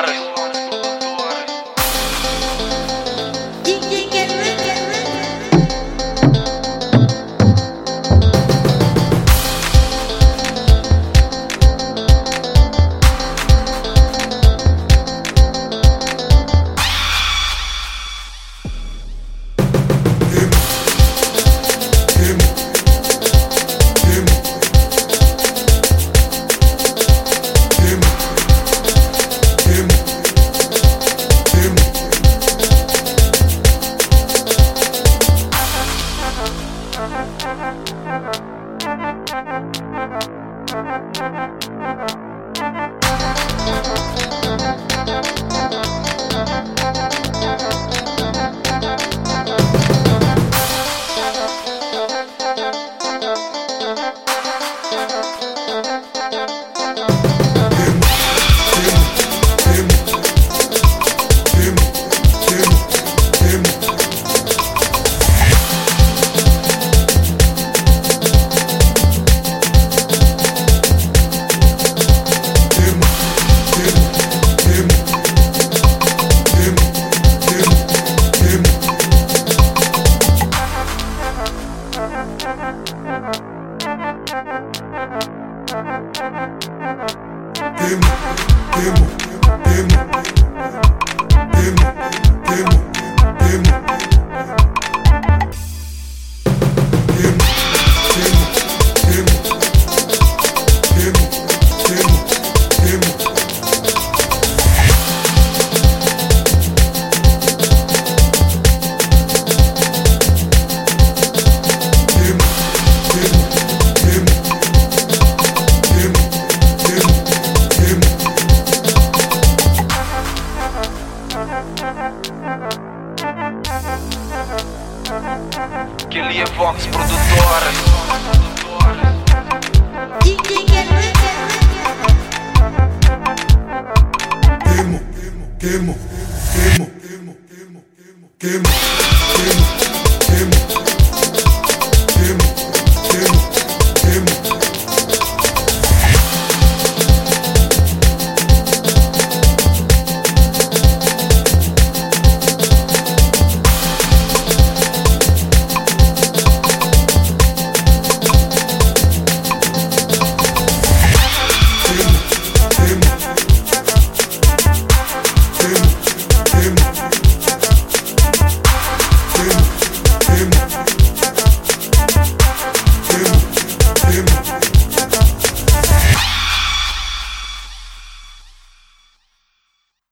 barrio. Thank you. demo, demo, demo. Que ele é Vox Produtora. Queimo, queimo, queimo, queimo, queimo, queimo, queimo.